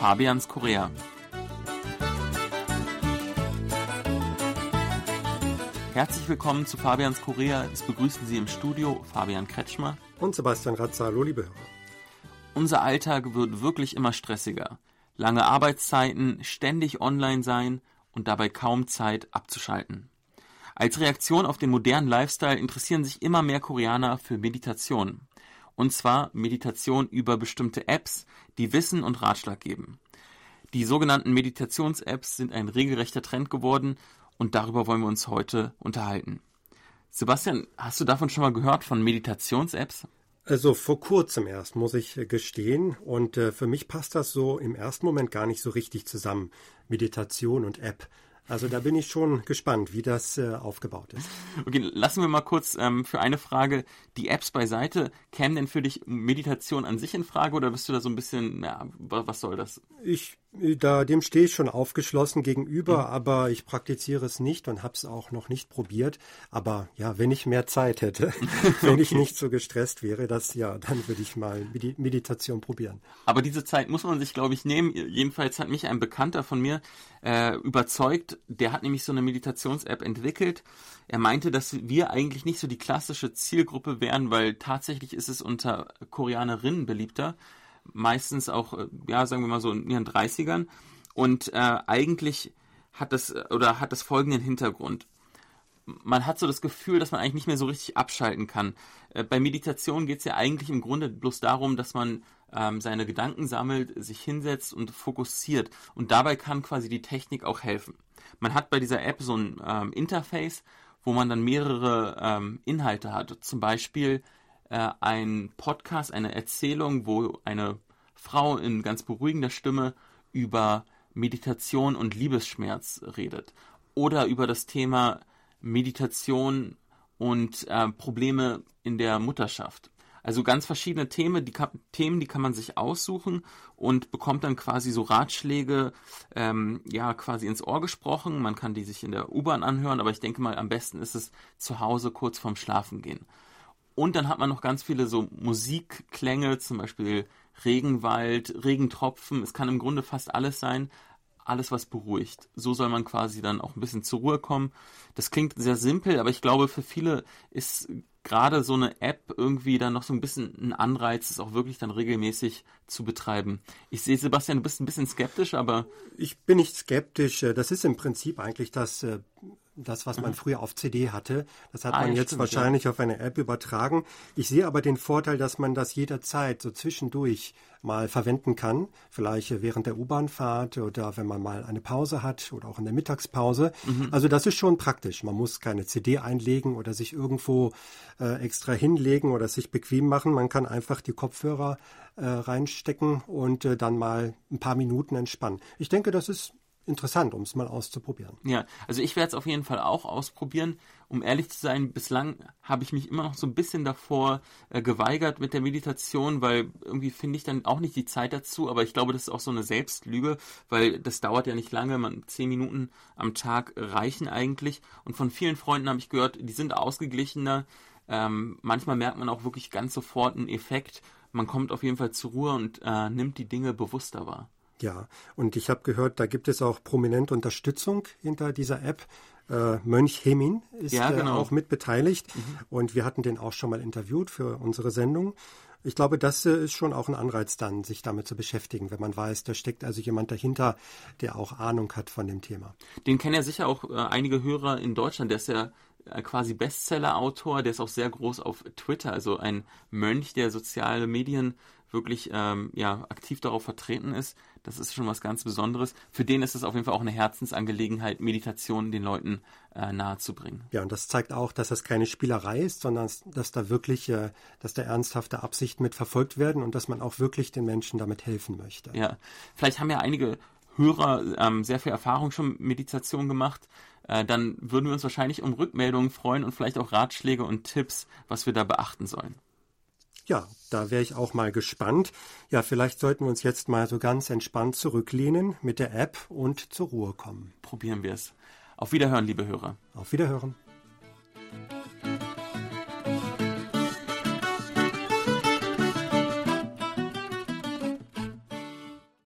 Fabians Korea. Herzlich willkommen zu Fabians Korea. Es begrüßen Sie im Studio Fabian Kretschmer und Sebastian Ratzer. Hallo, liebe Hörer. Unser Alltag wird wirklich immer stressiger. Lange Arbeitszeiten, ständig online sein und dabei kaum Zeit abzuschalten. Als Reaktion auf den modernen Lifestyle interessieren sich immer mehr Koreaner für Meditation. Und zwar Meditation über bestimmte Apps, die Wissen und Ratschlag geben. Die sogenannten Meditations-Apps sind ein regelrechter Trend geworden und darüber wollen wir uns heute unterhalten. Sebastian, hast du davon schon mal gehört von Meditations-Apps? Also vor kurzem erst, muss ich gestehen. Und äh, für mich passt das so im ersten Moment gar nicht so richtig zusammen. Meditation und App. Also da bin ich schon gespannt, wie das äh, aufgebaut ist. Okay, lassen wir mal kurz ähm, für eine Frage die Apps beiseite. Kämen denn für dich Meditation an sich in Frage oder bist du da so ein bisschen, ja, was soll das? Ich da, dem stehe ich schon aufgeschlossen gegenüber, mhm. aber ich praktiziere es nicht und habe es auch noch nicht probiert. Aber ja, wenn ich mehr Zeit hätte, wenn ich nicht so gestresst wäre, das ja, dann würde ich mal Meditation probieren. Aber diese Zeit muss man sich, glaube ich, nehmen. Jedenfalls hat mich ein Bekannter von mir äh, überzeugt. Der hat nämlich so eine Meditations-App entwickelt. Er meinte, dass wir eigentlich nicht so die klassische Zielgruppe wären, weil tatsächlich ist es unter Koreanerinnen beliebter meistens auch, äh, ja, sagen wir mal so in ihren 30ern. Und äh, eigentlich hat das oder hat das folgenden Hintergrund. Man hat so das Gefühl, dass man eigentlich nicht mehr so richtig abschalten kann. Äh, bei Meditation geht es ja eigentlich im Grunde bloß darum, dass man ähm, seine Gedanken sammelt, sich hinsetzt und fokussiert. Und dabei kann quasi die Technik auch helfen. Man hat bei dieser App so ein ähm, Interface, wo man dann mehrere ähm, Inhalte hat. Zum Beispiel äh, ein Podcast, eine Erzählung, wo eine Frau in ganz beruhigender Stimme über Meditation und Liebesschmerz redet. Oder über das Thema Meditation und äh, Probleme in der Mutterschaft. Also ganz verschiedene Themen die, kann, Themen, die kann man sich aussuchen und bekommt dann quasi so Ratschläge, ähm, ja, quasi ins Ohr gesprochen. Man kann die sich in der U-Bahn anhören, aber ich denke mal, am besten ist es zu Hause kurz vorm Schlafen gehen. Und dann hat man noch ganz viele so Musikklänge, zum Beispiel Regenwald, Regentropfen. Es kann im Grunde fast alles sein. Alles, was beruhigt. So soll man quasi dann auch ein bisschen zur Ruhe kommen. Das klingt sehr simpel, aber ich glaube, für viele ist gerade so eine App irgendwie dann noch so ein bisschen ein Anreiz, es auch wirklich dann regelmäßig zu betreiben. Ich sehe, Sebastian, du bist ein bisschen skeptisch, aber. Ich bin nicht skeptisch. Das ist im Prinzip eigentlich das äh, das, was man mhm. früher auf CD hatte. Das hat ah, man jetzt stimmt, wahrscheinlich ja. auf eine App übertragen. Ich sehe aber den Vorteil, dass man das jederzeit so zwischendurch mal verwenden kann. Vielleicht während der U-Bahnfahrt oder wenn man mal eine Pause hat oder auch in der Mittagspause. Mhm. Also das ist schon praktisch. Man muss keine CD einlegen oder sich irgendwo äh, extra hinlegen oder sich bequem machen. Man kann einfach die Kopfhörer äh, reinstecken und äh, dann mal ein paar Minuten entspannen. Ich denke, das ist interessant, um es mal auszuprobieren. Ja, also ich werde es auf jeden Fall auch ausprobieren. Um ehrlich zu sein, bislang habe ich mich immer noch so ein bisschen davor äh, geweigert mit der Meditation, weil irgendwie finde ich dann auch nicht die Zeit dazu. Aber ich glaube, das ist auch so eine Selbstlüge, weil das dauert ja nicht lange. Man, zehn Minuten am Tag reichen eigentlich. Und von vielen Freunden habe ich gehört, die sind ausgeglichener. Ähm, manchmal merkt man auch wirklich ganz sofort einen Effekt. Man kommt auf jeden Fall zur Ruhe und äh, nimmt die Dinge bewusster wahr. Ja, und ich habe gehört, da gibt es auch prominente Unterstützung hinter dieser App. Äh, Mönch Hemin ist ja, genau. auch mit beteiligt mhm. und wir hatten den auch schon mal interviewt für unsere Sendung. Ich glaube, das äh, ist schon auch ein Anreiz dann, sich damit zu beschäftigen, wenn man weiß, da steckt also jemand dahinter, der auch Ahnung hat von dem Thema. Den kennen ja sicher auch äh, einige Hörer in Deutschland. Der ist ja äh, quasi Bestseller-Autor, der ist auch sehr groß auf Twitter, also ein Mönch, der soziale Medien wirklich ähm, ja, aktiv darauf vertreten ist. Das ist schon was ganz Besonderes. Für den ist es auf jeden Fall auch eine Herzensangelegenheit, Meditation den Leuten äh, nahezubringen. Ja, und das zeigt auch, dass das keine Spielerei ist, sondern dass da wirklich, äh, dass da ernsthafte Absichten mit verfolgt werden und dass man auch wirklich den Menschen damit helfen möchte. Ja, vielleicht haben ja einige Hörer ähm, sehr viel Erfahrung schon mit Meditation gemacht. Äh, dann würden wir uns wahrscheinlich um Rückmeldungen freuen und vielleicht auch Ratschläge und Tipps, was wir da beachten sollen. Ja, da wäre ich auch mal gespannt. Ja, vielleicht sollten wir uns jetzt mal so ganz entspannt zurücklehnen mit der App und zur Ruhe kommen. Probieren wir es. Auf Wiederhören, liebe Hörer. Auf Wiederhören.